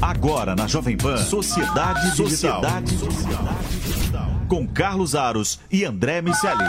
Agora na Jovem Pan, Sociedade Digital. Sociedade Digital. Com Carlos Aros e André Miceli.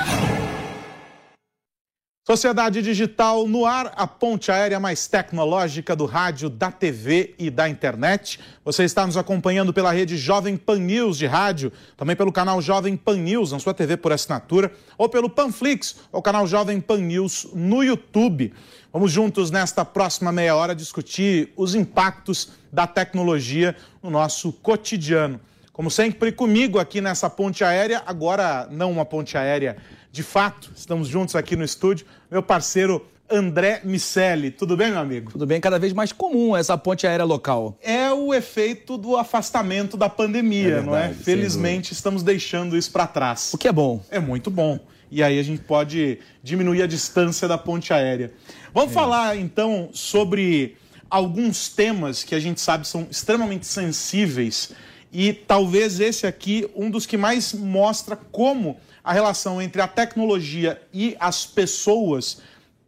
Sociedade Digital no ar, a ponte aérea mais tecnológica do rádio, da TV e da internet. Você está nos acompanhando pela rede Jovem Pan News de rádio, também pelo canal Jovem Pan News na sua TV por assinatura, ou pelo Panflix, o canal Jovem Pan News no YouTube. Vamos juntos nesta próxima meia hora discutir os impactos da tecnologia no nosso cotidiano. Como sempre, comigo aqui nessa ponte aérea, agora não uma ponte aérea de fato, estamos juntos aqui no estúdio, meu parceiro André Miceli. Tudo bem, meu amigo? Tudo bem, cada vez mais comum essa ponte aérea local. É o efeito do afastamento da pandemia, é verdade, não é? Felizmente estamos deixando isso para trás. O que é bom. É muito bom. E aí a gente pode diminuir a distância da ponte aérea. Vamos é. falar então sobre alguns temas que a gente sabe são extremamente sensíveis e talvez esse aqui um dos que mais mostra como a relação entre a tecnologia e as pessoas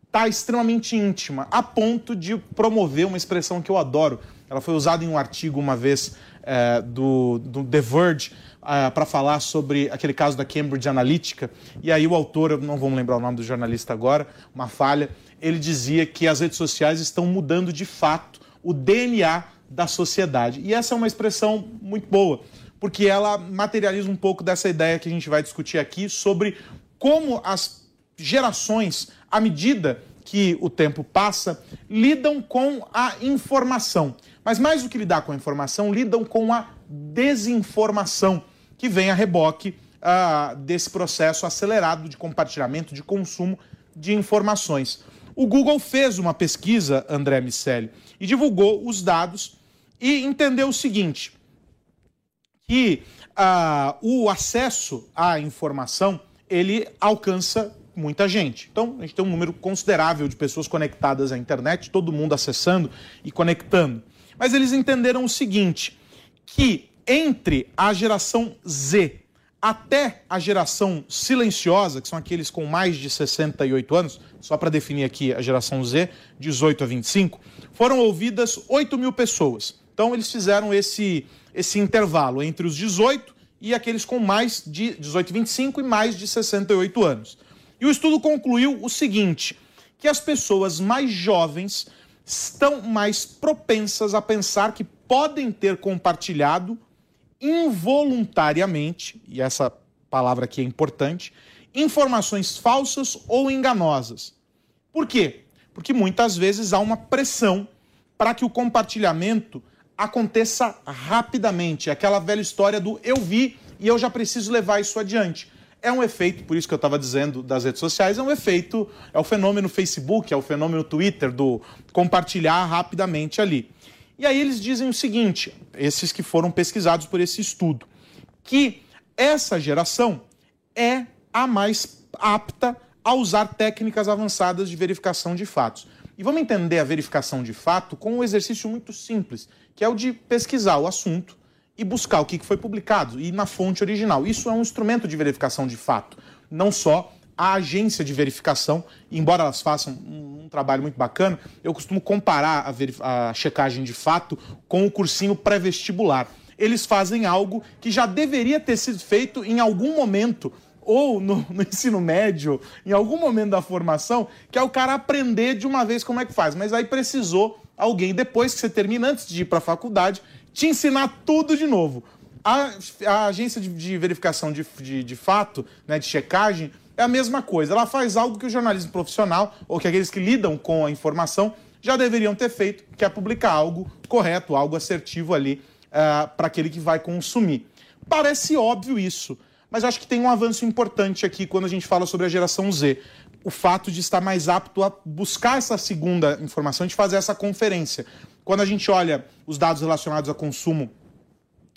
está extremamente íntima, a ponto de promover uma expressão que eu adoro. Ela foi usada em um artigo uma vez é, do, do, The Verge é, para falar sobre aquele caso da Cambridge Analytica. E aí o autor, não vamos lembrar o nome do jornalista agora, uma falha, ele dizia que as redes sociais estão mudando de fato o DNA da sociedade. E essa é uma expressão muito boa porque ela materializa um pouco dessa ideia que a gente vai discutir aqui sobre como as gerações, à medida que o tempo passa, lidam com a informação. Mas mais do que lidar com a informação, lidam com a desinformação, que vem a reboque uh, desse processo acelerado de compartilhamento, de consumo de informações. O Google fez uma pesquisa, André Miceli, e divulgou os dados e entendeu o seguinte: que ah, o acesso à informação ele alcança muita gente. Então, a gente tem um número considerável de pessoas conectadas à internet, todo mundo acessando e conectando. Mas eles entenderam o seguinte, que entre a geração Z até a geração silenciosa, que são aqueles com mais de 68 anos, só para definir aqui a geração Z, 18 a 25, foram ouvidas 8 mil pessoas. Então, eles fizeram esse esse intervalo entre os 18 e aqueles com mais de 18 e 25 e mais de 68 anos. E o estudo concluiu o seguinte: que as pessoas mais jovens estão mais propensas a pensar que podem ter compartilhado involuntariamente, e essa palavra aqui é importante, informações falsas ou enganosas. Por quê? Porque muitas vezes há uma pressão para que o compartilhamento aconteça rapidamente. Aquela velha história do eu vi e eu já preciso levar isso adiante. É um efeito, por isso que eu estava dizendo das redes sociais, é um efeito, é o fenômeno Facebook, é o fenômeno Twitter, do compartilhar rapidamente ali. E aí eles dizem o seguinte, esses que foram pesquisados por esse estudo, que essa geração é a mais apta a usar técnicas avançadas de verificação de fatos. E vamos entender a verificação de fato com um exercício muito simples, que é o de pesquisar o assunto e buscar o que foi publicado e na fonte original. Isso é um instrumento de verificação de fato, não só a agência de verificação, embora elas façam um, trabalho muito bacana, eu costumo comparar a, a checagem de fato com o cursinho pré-vestibular. Eles fazem algo que já deveria ter sido feito em algum momento ou no, no, ensino médio, em algum momento da formação, que é o cara aprender de uma vez como é que faz. Mas aí precisou alguém, depois que você termina, antes de ir para a faculdade, te ensinar tudo de novo. A, a agência de, de verificação de, de, de, fato, né, de checagem, é a mesma coisa. Ela faz algo que o jornalismo profissional, ou que aqueles que lidam com a informação, já deveriam ter feito, que é publicar algo correto, algo assertivo ali uh, para aquele que vai consumir. Parece óbvio isso, mas acho que tem um avanço importante aqui quando a gente fala sobre a geração Z o fato de estar mais apto a buscar essa segunda informação, de fazer essa conferência. Quando a gente olha os dados relacionados a consumo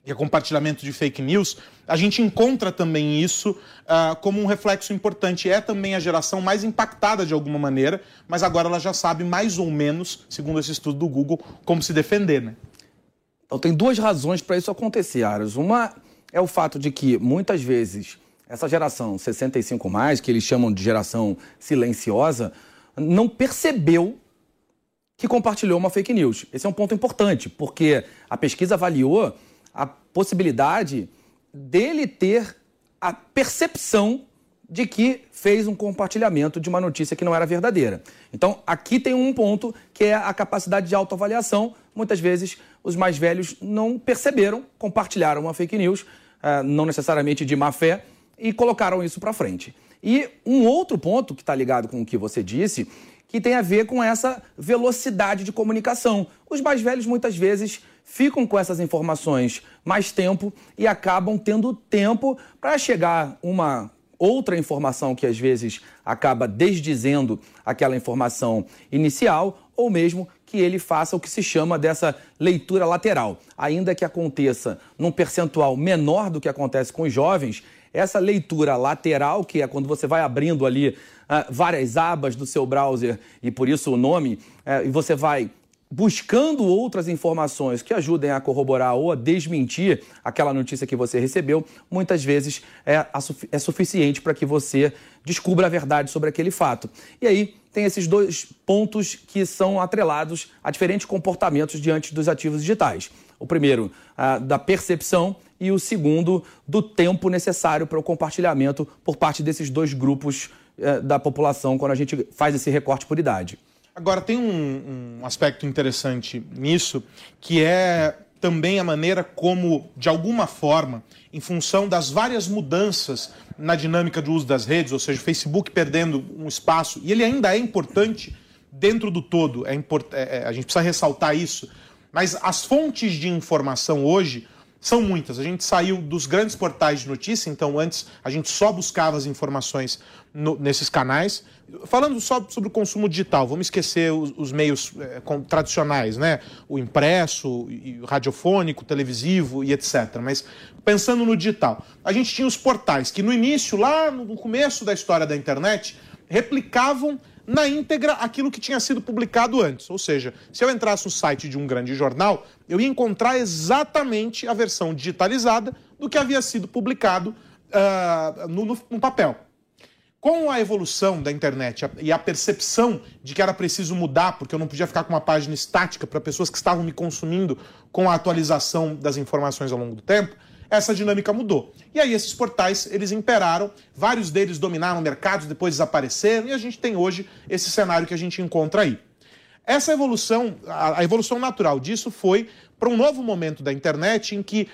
e a compartilhamento de fake news, a gente encontra também isso uh, como um reflexo importante. É também a geração mais impactada de alguma maneira, mas agora ela já sabe mais ou menos, segundo esse estudo do Google, como se defender, né? Então tem duas razões para isso acontecer, Aras. Uma é o fato de que muitas vezes essa geração 65 mais, que eles chamam de geração silenciosa, não percebeu que compartilhou uma fake news. Esse é um ponto importante, porque a pesquisa avaliou a possibilidade dele ter a percepção de que fez um compartilhamento de uma notícia que não era verdadeira. Então, aqui tem um ponto que é a capacidade de autoavaliação. Muitas vezes, os mais velhos não perceberam, compartilharam uma fake news, uh, não necessariamente de má fé, e colocaram isso para frente. E um outro ponto que está ligado com o que você disse, que tem a ver com essa velocidade de comunicação. Os mais velhos muitas vezes ficam com essas informações mais tempo e acabam tendo tempo para chegar uma outra informação que às vezes acaba desdizendo aquela informação inicial, ou mesmo que ele faça o que se chama dessa leitura lateral. Ainda que aconteça num percentual menor do que acontece com os jovens, essa leitura lateral, que é quando você vai abrindo ali uh, várias abas do seu browser, e por isso o nome, uh, e você vai buscando outras informações que ajudem a corroborar ou a desmentir aquela notícia que você recebeu, muitas vezes é, é suficiente para que você descubra a verdade sobre aquele fato. E aí tem esses dois pontos que são atrelados a diferentes comportamentos diante dos ativos digitais. O primeiro, da percepção, e o segundo, do tempo necessário para o compartilhamento por parte desses dois grupos é, da população quando a gente faz esse recorte por idade. Agora, tem um, um aspecto interessante nisso, que é também a maneira como, de alguma forma, em função das várias mudanças na dinâmica do uso das redes, ou seja, o Facebook perdendo um espaço, e ele ainda é importante dentro do todo, é import... É, é, a gente precisa ressaltar isso, mas as fontes de informação hoje são muitas. A gente saiu dos grandes portais de notícia, então antes a gente só buscava as informações no, nesses canais. Falando só sobre o consumo digital, vamos esquecer os, os meios é, com, tradicionais, né? O impresso, o radiofônico, televisivo e etc. Mas pensando no digital, a gente tinha os portais que no início, lá no começo da história da internet, replicavam na íntegra aquilo que tinha sido publicado antes. Ou seja, se eu entrasse no site de um grande jornal, eu ia encontrar exatamente a versão digitalizada do que havia sido publicado uh, no, no, no papel. Com a evolução da internet e a percepção de que era preciso mudar, porque eu não podia ficar com uma página estática para pessoas que estavam me consumindo com a atualização das informações ao longo do tempo, essa dinâmica mudou. E aí esses portais, eles imperaram, vários deles dominaram mercados, depois desapareceram, e a gente tem hoje esse cenário que a gente encontra aí. Essa evolução, a evolução natural disso foi para um novo momento da internet em que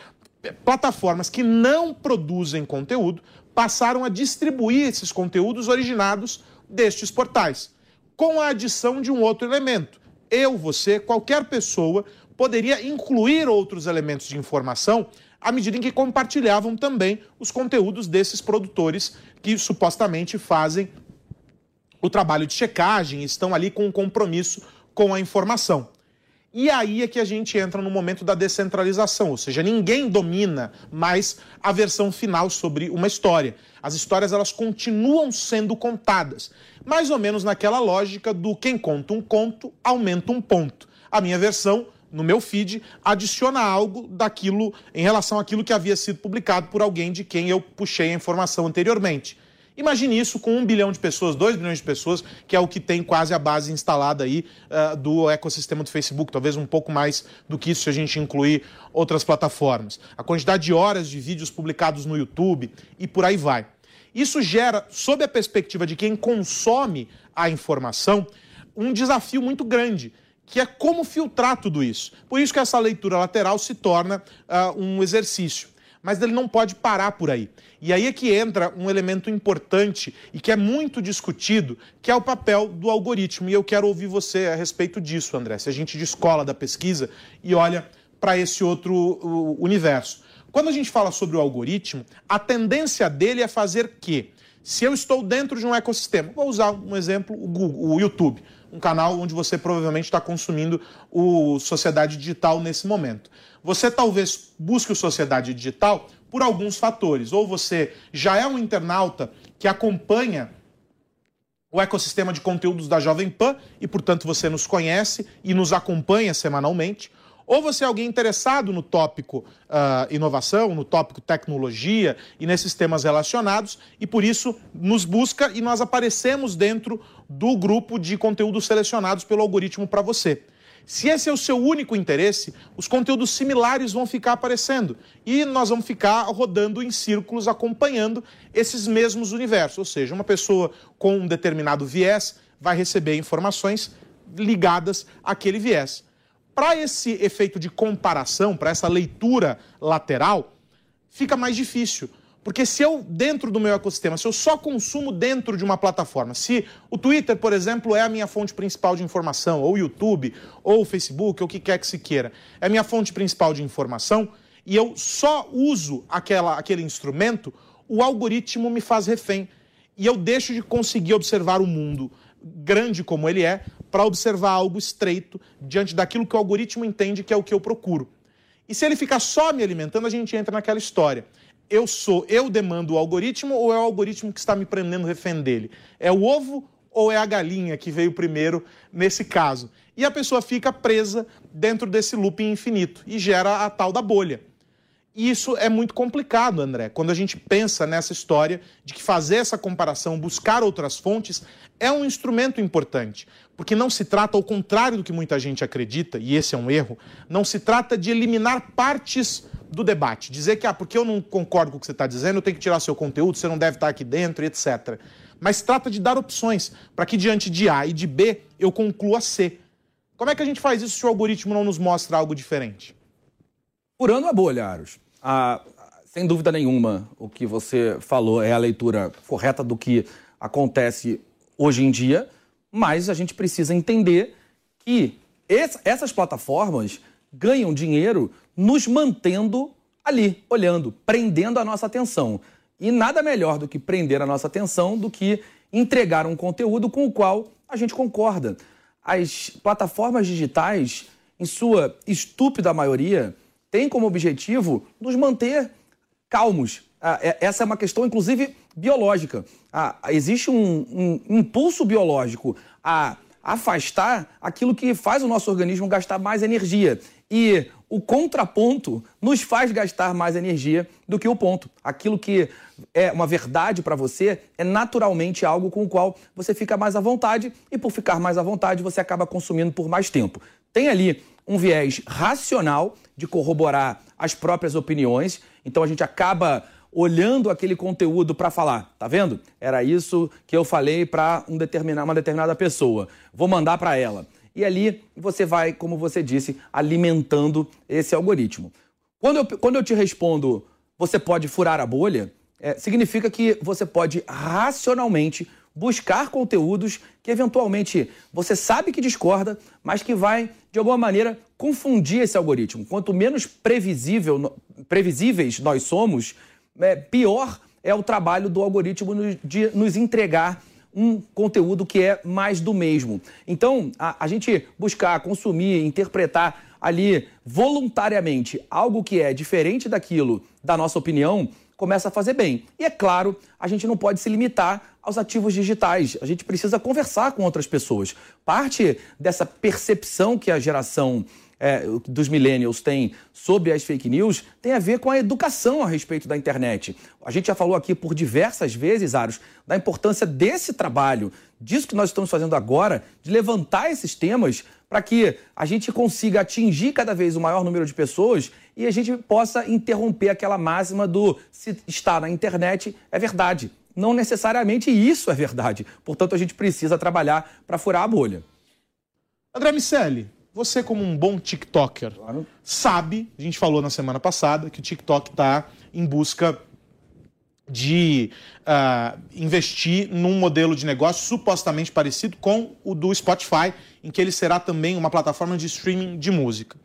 plataformas que não produzem conteúdo passaram a distribuir esses conteúdos originados destes portais, com a adição de um outro elemento. Eu, você, qualquer pessoa poderia incluir outros elementos de informação à medida em que compartilhavam também os conteúdos desses produtores que supostamente fazem o trabalho de checagem, estão ali com um compromisso com a informação. E aí é que a gente entra no momento da descentralização, ou seja, ninguém domina mais a versão final sobre uma história. As histórias elas continuam sendo contadas, mais ou menos naquela lógica do quem conta um conto aumenta um ponto. A minha versão no meu feed adiciona algo daquilo em relação àquilo que havia sido publicado por alguém de quem eu puxei a informação anteriormente. Imagine isso com um bilhão de pessoas, dois bilhões de pessoas, que é o que tem quase a base instalada aí uh, do ecossistema do Facebook, talvez um pouco mais do que isso se a gente incluir outras plataformas. A quantidade de horas de vídeos publicados no YouTube e por aí vai. Isso gera, sob a perspectiva de quem consome a informação, um desafio muito grande que é como filtrar tudo isso. Por isso que essa leitura lateral se torna uh, um exercício. Mas ele não pode parar por aí. E aí é que entra um elemento importante e que é muito discutido, que é o papel do algoritmo. E eu quero ouvir você a respeito disso, André. Se a gente descola da pesquisa e olha para esse outro universo. Quando a gente fala sobre o algoritmo, a tendência dele é fazer que, se eu estou dentro de um ecossistema, vou usar um exemplo, o Google, o YouTube um canal onde você provavelmente está consumindo o Sociedade Digital nesse momento. Você talvez busque o Sociedade Digital por alguns fatores. Ou você já é um internauta que acompanha o ecossistema de conteúdos da Jovem Pan e, portanto, você nos conhece e nos acompanha semanalmente. Ou você é alguém interessado no tópico uh, inovação, no tópico tecnologia e nesses temas relacionados, e por isso nos busca e nós aparecemos dentro do grupo de conteúdos selecionados pelo algoritmo para você. Se esse é o seu único interesse, os conteúdos similares vão ficar aparecendo e nós vamos ficar rodando em círculos acompanhando esses mesmos universos. Ou seja, uma pessoa com um determinado viés vai receber informações ligadas àquele viés. Para esse efeito de comparação, para essa leitura lateral, fica mais difícil. Porque se eu, dentro do meu ecossistema, se eu só consumo dentro de uma plataforma, se o Twitter, por exemplo, é a minha fonte principal de informação, ou o YouTube, ou o Facebook, ou o que quer que se queira, é a minha fonte principal de informação, e eu só uso aquela, aquele instrumento, o algoritmo me faz refém. E eu deixo de conseguir observar o mundo grande como ele é, para observar algo estreito diante daquilo que o algoritmo entende que é o que eu procuro. E se ele ficar só me alimentando, a gente entra naquela história eu sou, eu demando o algoritmo ou é o algoritmo que está me prendendo refém dele? É o ovo ou é a galinha que veio primeiro nesse caso? E a pessoa fica presa dentro desse looping infinito e gera a tal da bolha. E isso é muito complicado, André, quando a gente pensa nessa história de que fazer essa comparação, buscar outras fontes, é um instrumento importante. Porque não se trata, ao contrário do que muita gente acredita, e esse é um erro, não se trata de eliminar partes do debate. Dizer que, ah, porque eu não concordo com o que você está dizendo, eu tenho que tirar seu conteúdo, você não deve estar aqui dentro, etc. Mas trata de dar opções para que diante de A e de B eu conclua C. Como é que a gente faz isso se o algoritmo não nos mostra algo diferente? Furando a bolha, Aros. Ah, sem dúvida nenhuma, o que você falou é a leitura correta do que acontece hoje em dia, mas a gente precisa entender que essas plataformas ganham dinheiro nos mantendo ali, olhando, prendendo a nossa atenção. E nada melhor do que prender a nossa atenção do que entregar um conteúdo com o qual a gente concorda. As plataformas digitais, em sua estúpida maioria, têm como objetivo nos manter calmos. Ah, é, essa é uma questão, inclusive, biológica. Ah, existe um, um impulso biológico a afastar aquilo que faz o nosso organismo gastar mais energia. E o contraponto nos faz gastar mais energia do que o ponto. Aquilo que é uma verdade para você é naturalmente algo com o qual você fica mais à vontade e por ficar mais à vontade você acaba consumindo por mais tempo. Tem ali um viés racional de corroborar as próprias opiniões, então a gente acaba olhando aquele conteúdo para falar, tá vendo? Era isso que eu falei para um determinar, uma determinada pessoa. Vou mandar para ela. E ali você vai, como você disse, alimentando esse algoritmo. Quando eu, quando eu te respondo, você pode furar a bolha, é, significa que você pode racionalmente buscar conteúdos que eventualmente você sabe que discorda, mas que vai, de alguma maneira, confundir esse algoritmo. Quanto menos previsível, previsíveis nós somos, é, pior é o trabalho do algoritmo de nos entregar um conteúdo que é mais do mesmo. Então, a, a gente buscar, consumir, interpretar ali voluntariamente algo que é diferente daquilo da nossa opinião, começa a fazer bem. E é claro, a gente não pode se limitar aos ativos digitais. A gente precisa conversar com outras pessoas. Parte dessa percepção que a geração é, dos millennials têm sobre as fake news tem a ver com a educação a respeito da internet. A gente já falou aqui por diversas vezes, Aros, da importância desse trabalho, disso que nós estamos fazendo agora, de levantar esses temas para que a gente consiga atingir cada vez o maior número de pessoas e a gente possa interromper aquela máxima do se está na internet é verdade. Não necessariamente isso é verdade. Portanto, a gente precisa trabalhar para furar a bolha. André Miceli, você, como um bom TikToker, claro. sabe, a gente falou na semana passada, que o TikTok está em busca de uh, investir num modelo de negócio supostamente parecido com o do Spotify, em que ele será também uma plataforma de streaming de música.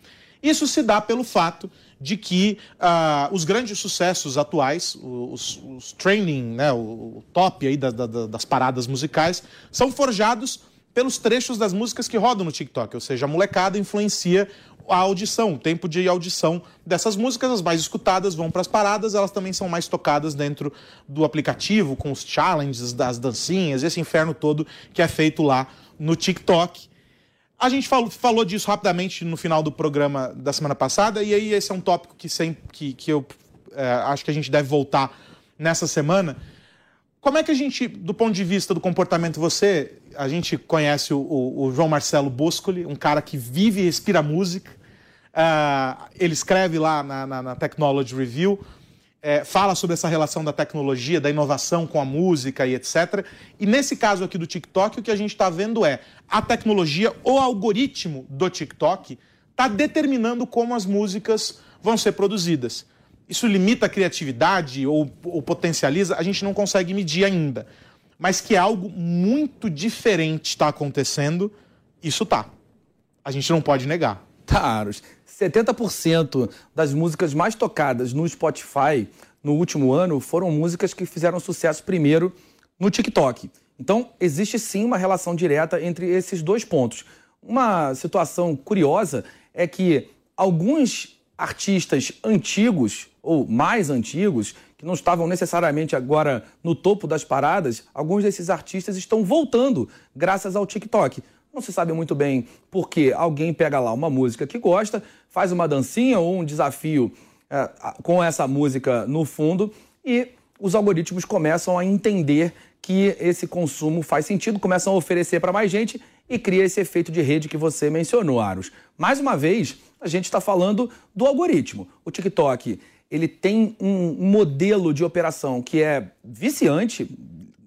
Isso se dá pelo fato de que uh, os grandes sucessos atuais, os, os training, né, o, o top aí da, da, das paradas musicais, são forjados pelos trechos das músicas que rodam no TikTok, ou seja, a molecada influencia a audição, o tempo de audição dessas músicas, as mais escutadas vão para as paradas, elas também são mais tocadas dentro do aplicativo, com os challenges, das dancinhas, esse inferno todo que é feito lá no TikTok. A gente falou, falou disso rapidamente no final do programa da semana passada, e aí esse é um tópico que, sempre, que, que eu é, acho que a gente deve voltar nessa semana. Como é que a gente, do ponto de vista do comportamento, você, a gente conhece o, o, o João Marcelo Boscoli, um cara que vive e respira música. Uh, ele escreve lá na, na, na Technology Review é, fala sobre essa relação da tecnologia, da inovação com a música e etc. E nesse caso aqui do TikTok, o que a gente está vendo é a tecnologia, o algoritmo do TikTok está determinando como as músicas vão ser produzidas. Isso limita a criatividade ou, ou potencializa? A gente não consegue medir ainda. Mas que algo muito diferente está acontecendo, isso tá. A gente não pode negar. Tá, 70% das músicas mais tocadas no Spotify no último ano foram músicas que fizeram sucesso primeiro no TikTok. Então, existe sim uma relação direta entre esses dois pontos. Uma situação curiosa é que alguns artistas antigos ou mais antigos, que não estavam necessariamente agora no topo das paradas, alguns desses artistas estão voltando graças ao TikTok. Não se sabe muito bem porque alguém pega lá uma música que gosta, faz uma dancinha ou um desafio é, com essa música no fundo e os algoritmos começam a entender que esse consumo faz sentido, começam a oferecer para mais gente e cria esse efeito de rede que você mencionou, Aros. Mais uma vez, a gente está falando do algoritmo. O TikTok ele tem um modelo de operação que é viciante,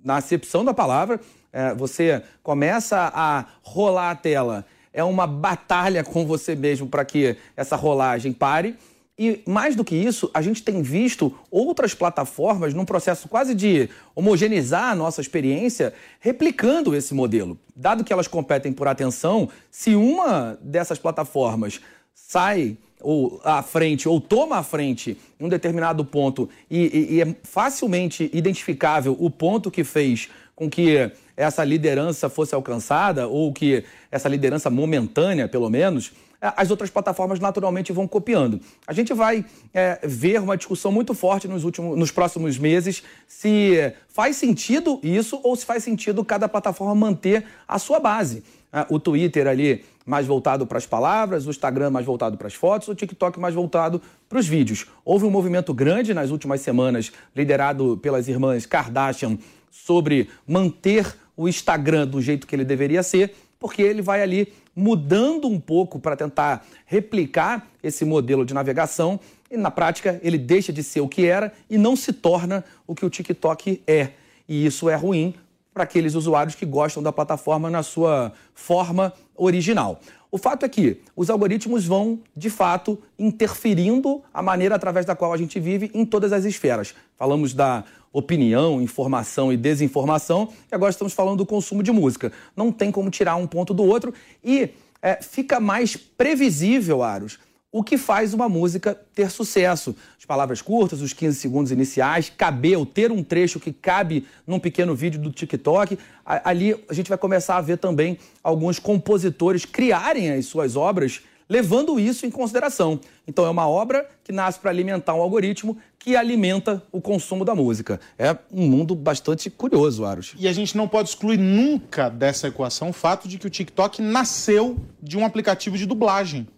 na acepção da palavra, é, você começa a rolar a tela, é uma batalha com você mesmo para que essa rolagem pare. E mais do que isso, a gente tem visto outras plataformas num processo quase de homogeneizar a nossa experiência, replicando esse modelo. Dado que elas competem por atenção, se uma dessas plataformas sai ou à frente, ou toma à frente em um determinado ponto e, e, e é facilmente identificável o ponto que fez com que essa liderança fosse alcançada, ou que essa liderança momentânea, pelo menos, as outras plataformas naturalmente vão copiando. A gente vai é, ver uma discussão muito forte nos, últimos, nos próximos meses se faz sentido isso ou se faz sentido cada plataforma manter a sua base. É, o Twitter ali mais voltado para as palavras, o Instagram mais voltado para as fotos, o TikTok mais voltado para os vídeos. Houve um movimento grande nas últimas semanas, liderado pelas irmãs Kardashian, sobre manter o Instagram do jeito que ele deveria ser, porque ele vai ali mudando um pouco para tentar replicar esse modelo de navegação e na prática ele deixa de ser o que era e não se torna o que o TikTok é. E isso é ruim para aqueles usuários que gostam da plataforma na sua forma original. O fato é que os algoritmos vão, de fato, interferindo a maneira através da qual a gente vive em todas as esferas. Falamos da opinião, informação e desinformação, e agora estamos falando do consumo de música. Não tem como tirar um ponto do outro e é, fica mais previsível, Aros, o que faz uma música ter sucesso. As palavras curtas, os 15 segundos iniciais, caber, ou ter um trecho que cabe num pequeno vídeo do TikTok. Ali a gente vai começar a ver também alguns compositores criarem as suas obras levando isso em consideração. Então é uma obra que nasce para alimentar um algoritmo que alimenta o consumo da música. É um mundo bastante curioso, Aros. E a gente não pode excluir nunca dessa equação o fato de que o TikTok nasceu de um aplicativo de dublagem.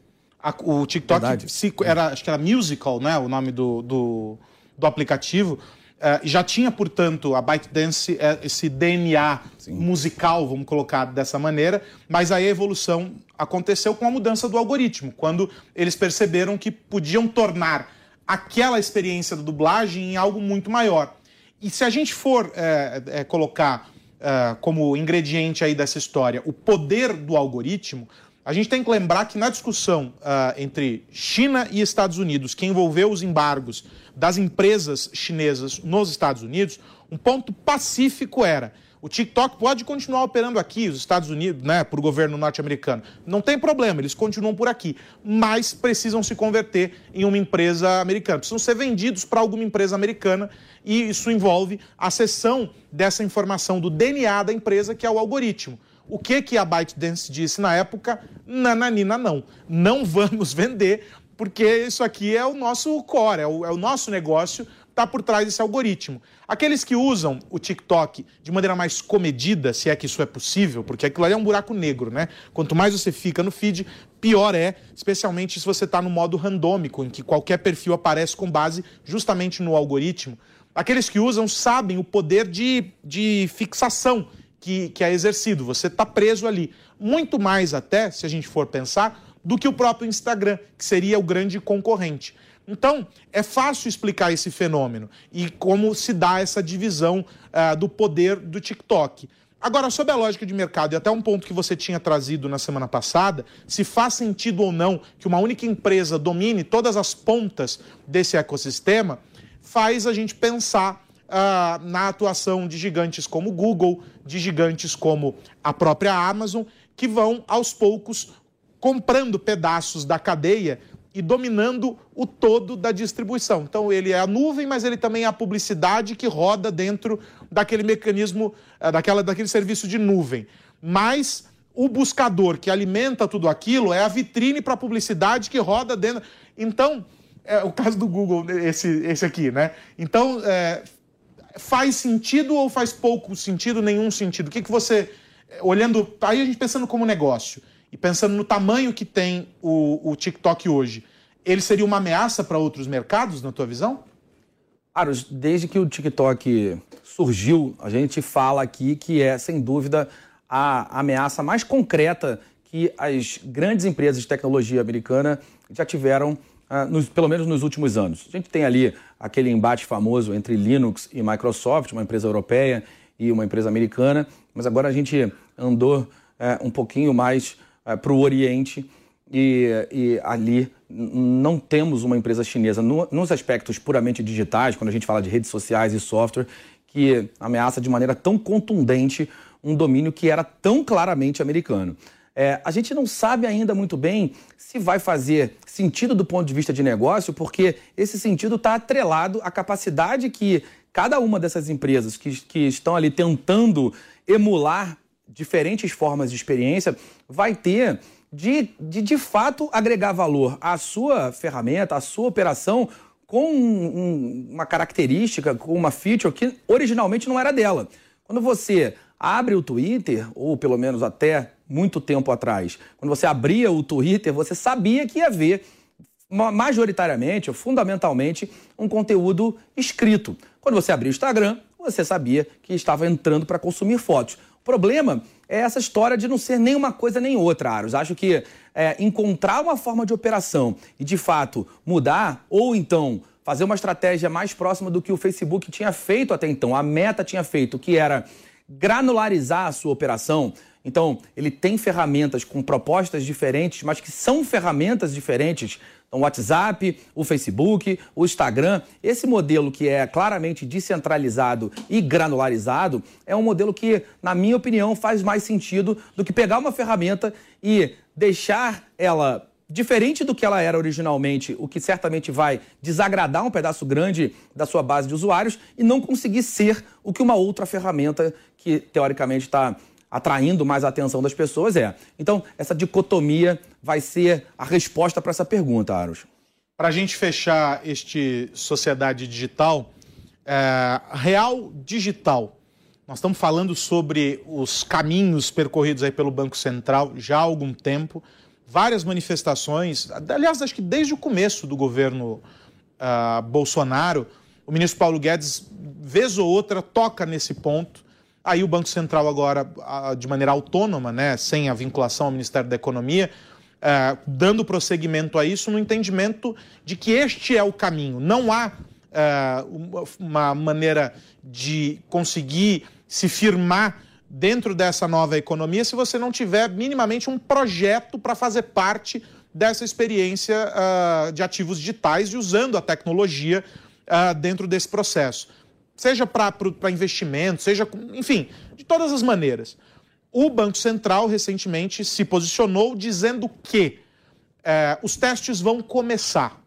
O TikTok se, era, acho que era Musical, né? O nome do, do, do aplicativo. Uh, já tinha, portanto, a ByteDance uh, esse DNA Sim. musical, vamos colocar dessa maneira, mas aí a evolução aconteceu com a mudança do algoritmo, quando eles perceberam que podiam tornar aquela experiência da dublagem em algo muito maior. E se a gente for é, é, colocar é, como ingrediente aí dessa história o poder do algoritmo, a gente tem que lembrar que na discussão uh, entre China e Estados Unidos, que envolveu os embargos das empresas chinesas nos Estados Unidos, um ponto pacífico era o TikTok pode continuar operando aqui, os Estados Unidos, né, para o governo norte-americano. Não tem problema, eles continuam por aqui. Mas precisam se converter em uma empresa americana. Precisam ser vendidos para alguma empresa americana e isso envolve a cessão dessa informação do DNA da empresa, que é o algoritmo. O que, que a ByteDance disse na época? Nananina, não. Não vamos vender, porque isso aqui é o nosso core, é o, é o nosso negócio está por trás desse algoritmo. Aqueles que usam o TikTok de maneira mais comedida, se é que isso é possível, porque aquilo ali é um buraco negro, né? Quanto mais você fica no feed, pior é, especialmente se você está no modo randômico, em que qualquer perfil aparece com base justamente no algoritmo. Aqueles que usam sabem o poder de, de fixação que, que é exercido. Você está preso ali. Muito mais até, se a gente for pensar, do que o próprio Instagram, que seria o grande concorrente. Então, é fácil explicar esse fenômeno e como se dá essa divisão uh, do poder do TikTok. Agora, sobre a lógica de mercado, e até um ponto que você tinha trazido na semana passada, se faz sentido ou não que uma única empresa domine todas as pontas desse ecossistema, faz a gente pensar uh, na atuação de gigantes como Google, de gigantes como a própria Amazon, que vão aos poucos comprando pedaços da cadeia e dominando o todo da distribuição. Então, ele é a nuvem, mas ele também é a publicidade que roda dentro daquele mecanismo, eh, daquela, daquele serviço de nuvem. Mas o buscador que alimenta tudo aquilo é a vitrine para a publicidade que roda dentro. Então, é o caso do Google, esse, esse aqui, né? Então, é, faz sentido ou faz pouco sentido, nenhum sentido? O que, que você, olhando, aí a gente pensando como negócio, e pensando no tamanho que tem o, o TikTok hoje, ele seria uma ameaça para outros mercados, na tua visão? Aros, desde que o TikTok surgiu, a gente fala aqui que é, sem dúvida, a ameaça mais concreta que as grandes empresas de tecnologia americana já tiveram, uh, nos, pelo menos nos últimos anos. A gente tem ali aquele embate famoso entre Linux e Microsoft, uma empresa europeia e uma empresa americana, mas agora a gente andou uh, um pouquinho mais uh, para o Oriente e, e, ali não temos uma empresa chinesa no, nos aspectos puramente digitais, quando a gente fala de redes sociais e software, que ameaça de maneira tão contundente um domínio que era tão claramente americano. É, a gente não sabe ainda muito bem se vai fazer sentido do ponto de vista de negócio, porque esse sentido está atrelado à capacidade que cada uma dessas empresas que, que estão ali tentando emular diferentes formas de experiência vai ter de, de, de fato, agregar valor à sua ferramenta, à sua operação, com um, uma característica, com uma feature que originalmente não era dela. Quando você abre o Twitter, ou pelo menos até muito tempo atrás, quando você abria o Twitter, você sabia que ia ver majoritariamente ou fundamentalmente um conteúdo escrito. Quando você abria o Instagram, você sabia que estava entrando para consumir fotos problema é essa história de não ser nem uma coisa nem outra, Aros. Acho que é, encontrar uma forma de operação e, de fato, mudar, ou então fazer uma estratégia mais próxima do que o Facebook tinha feito até então, a meta tinha feito, que era granularizar a sua operação. Então, ele tem ferramentas com propostas diferentes, mas que são ferramentas diferentes então, o WhatsApp, o Facebook, o Instagram, esse modelo que é claramente descentralizado e granularizado, é um modelo que, na minha opinião, faz mais sentido do que pegar uma ferramenta e deixar ela diferente do que ela era originalmente, o que certamente vai desagradar um pedaço grande da sua base de usuários e não conseguir ser o que uma outra ferramenta que teoricamente está atraindo mais a atenção das pessoas é. Então, essa dicotomia vai ser a resposta para essa pergunta, Aros. Para a gente fechar este Sociedade Digital, é, Real Digital. Nós estamos falando sobre os caminhos percorridos aí pelo Banco Central já há algum tempo, várias manifestações, aliás, acho que desde o começo do governo uh, Bolsonaro, o ministro Paulo Guedes, vez ou outra, toca nesse ponto Aí o Banco Central agora, de maneira autônoma, né, sem a vinculação ao Ministério da Economia, é, dando prosseguimento a isso no entendimento de que este é o caminho. Não há é, uma maneira de conseguir se firmar dentro dessa nova economia se você não tiver minimamente um projeto para fazer parte dessa experiência uh, de ativos digitais e usando a tecnologia uh, dentro desse processo seja para investimento, seja, enfim, de todas as maneiras. O Banco Central recentemente se posicionou dizendo que é, os testes vão começar.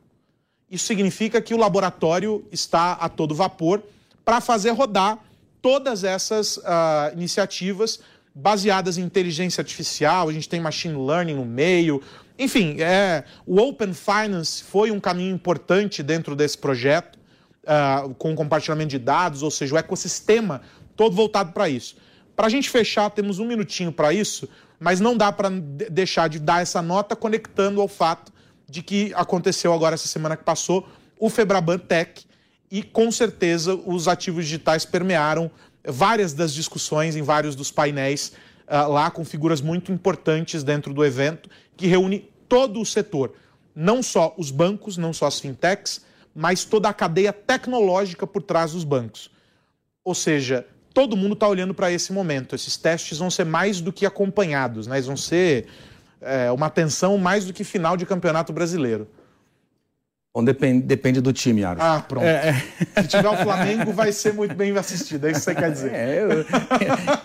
Isso significa que o laboratório está a todo vapor para fazer rodar todas essas uh, iniciativas baseadas em inteligência artificial, a gente tem machine learning no meio. Enfim, é, o Open Finance foi um caminho importante dentro desse projeto uh, com compartilhamento de dados, ou seja, o ecossistema todo voltado para isso. Para a gente fechar, temos um minutinho para isso, mas não dá para deixar de dar essa nota conectando ao fato de que aconteceu agora essa semana que passou o Febraban Tech e com certeza os ativos digitais permearam várias das discussões em vários dos painéis uh, lá com figuras muito importantes dentro do evento que reúne todo o setor, não só os bancos, não só as fintechs, mas toda a cadeia tecnológica por trás dos bancos. Ou seja, todo mundo está olhando para esse momento. Esses testes vão ser mais do que acompanhados, né? eles vão ser é, uma atenção mais do que final de campeonato brasileiro. Bom, depende, depende do time, Aros. Ah, pronto. É, é. Se tiver o Flamengo, vai ser muito bem assistido. É isso que você quer dizer. É, eu,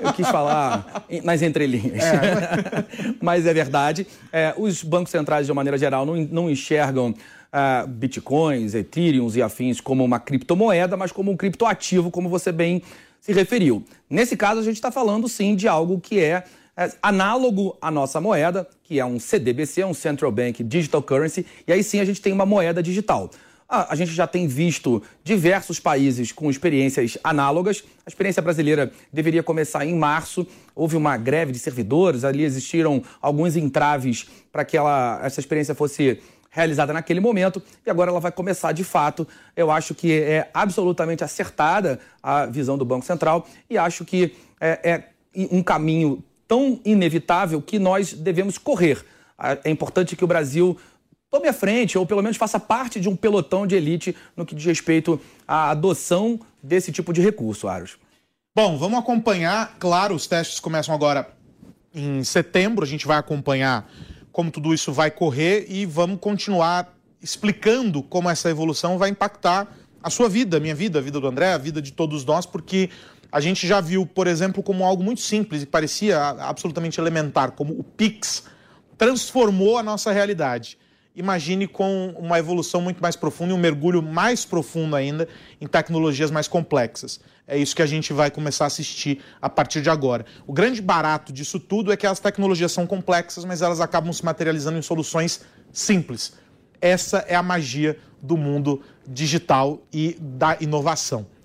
eu quis falar nas entrelinhas. É. Mas é verdade. É, os bancos centrais, de uma maneira geral, não, não enxergam uh, bitcoins, ethereums e afins como uma criptomoeda, mas como um criptoativo, como você bem se referiu. Nesse caso, a gente está falando sim de algo que é, análogo à nossa moeda, que é um CDBC, um Central Bank Digital Currency, e aí sim a gente tem uma moeda digital. A, a gente já tem visto diversos países com experiências análogas. A experiência brasileira deveria começar em março. Houve uma greve de servidores, ali existiram alguns entraves para que ela, essa experiência fosse realizada naquele momento e agora ela vai começar de fato. Eu acho que é absolutamente acertada a visão do Banco Central e acho que é, é um caminho tão inevitável que nós devemos correr. Ah, é importante que o Brasil tome a frente, ou pelo menos faça parte de um pelotão de elite no que diz respeito à adoção desse tipo de recurso, Aros. Bom, vamos acompanhar. Claro, os testes começam agora em setembro, a gente vai acompanhar como tudo isso vai correr e vamos continuar explicando como essa evolução vai impactar a sua vida, a minha vida, a vida do André, a vida de todos nós, porque a gente já viu, por exemplo, como algo muito simples e parecia absolutamente elementar, como o Pix transformou a nossa realidade. Imagine com uma evolução muito mais profunda e um mergulho mais profundo ainda em tecnologias mais complexas. É isso que a gente vai começar a assistir a partir de agora. O grande barato disso tudo é que as tecnologias são complexas, mas elas acabam se materializando em soluções simples. Essa é a magia do mundo digital e da inovação.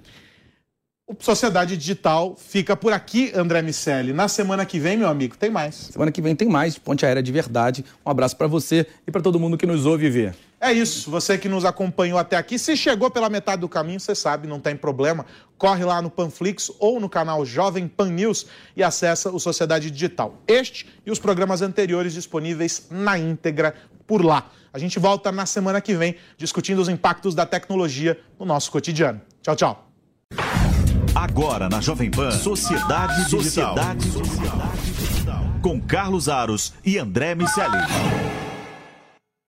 O Sociedade Digital fica por aqui, André Miceli. Na semana que vem, meu amigo, tem mais. Semana que vem tem mais Ponte Aérea de Verdade. Um abraço para você e para todo mundo que nos ouve ver. É isso, você que nos acompanhou até aqui. Se chegou pela metade do caminho, você sabe, não tem problema. Corre lá no Panflix ou no canal Jovem Pan News e acessa o Sociedade Digital. Este e os programas anteriores disponíveis na íntegra por lá. A gente volta na semana que vem discutindo os impactos da tecnologia no nosso cotidiano. Tchau, tchau. Agora na Jovem Pan, Sociedade Digital. Sociedade Digital. Com Carlos Aros e André Miceli.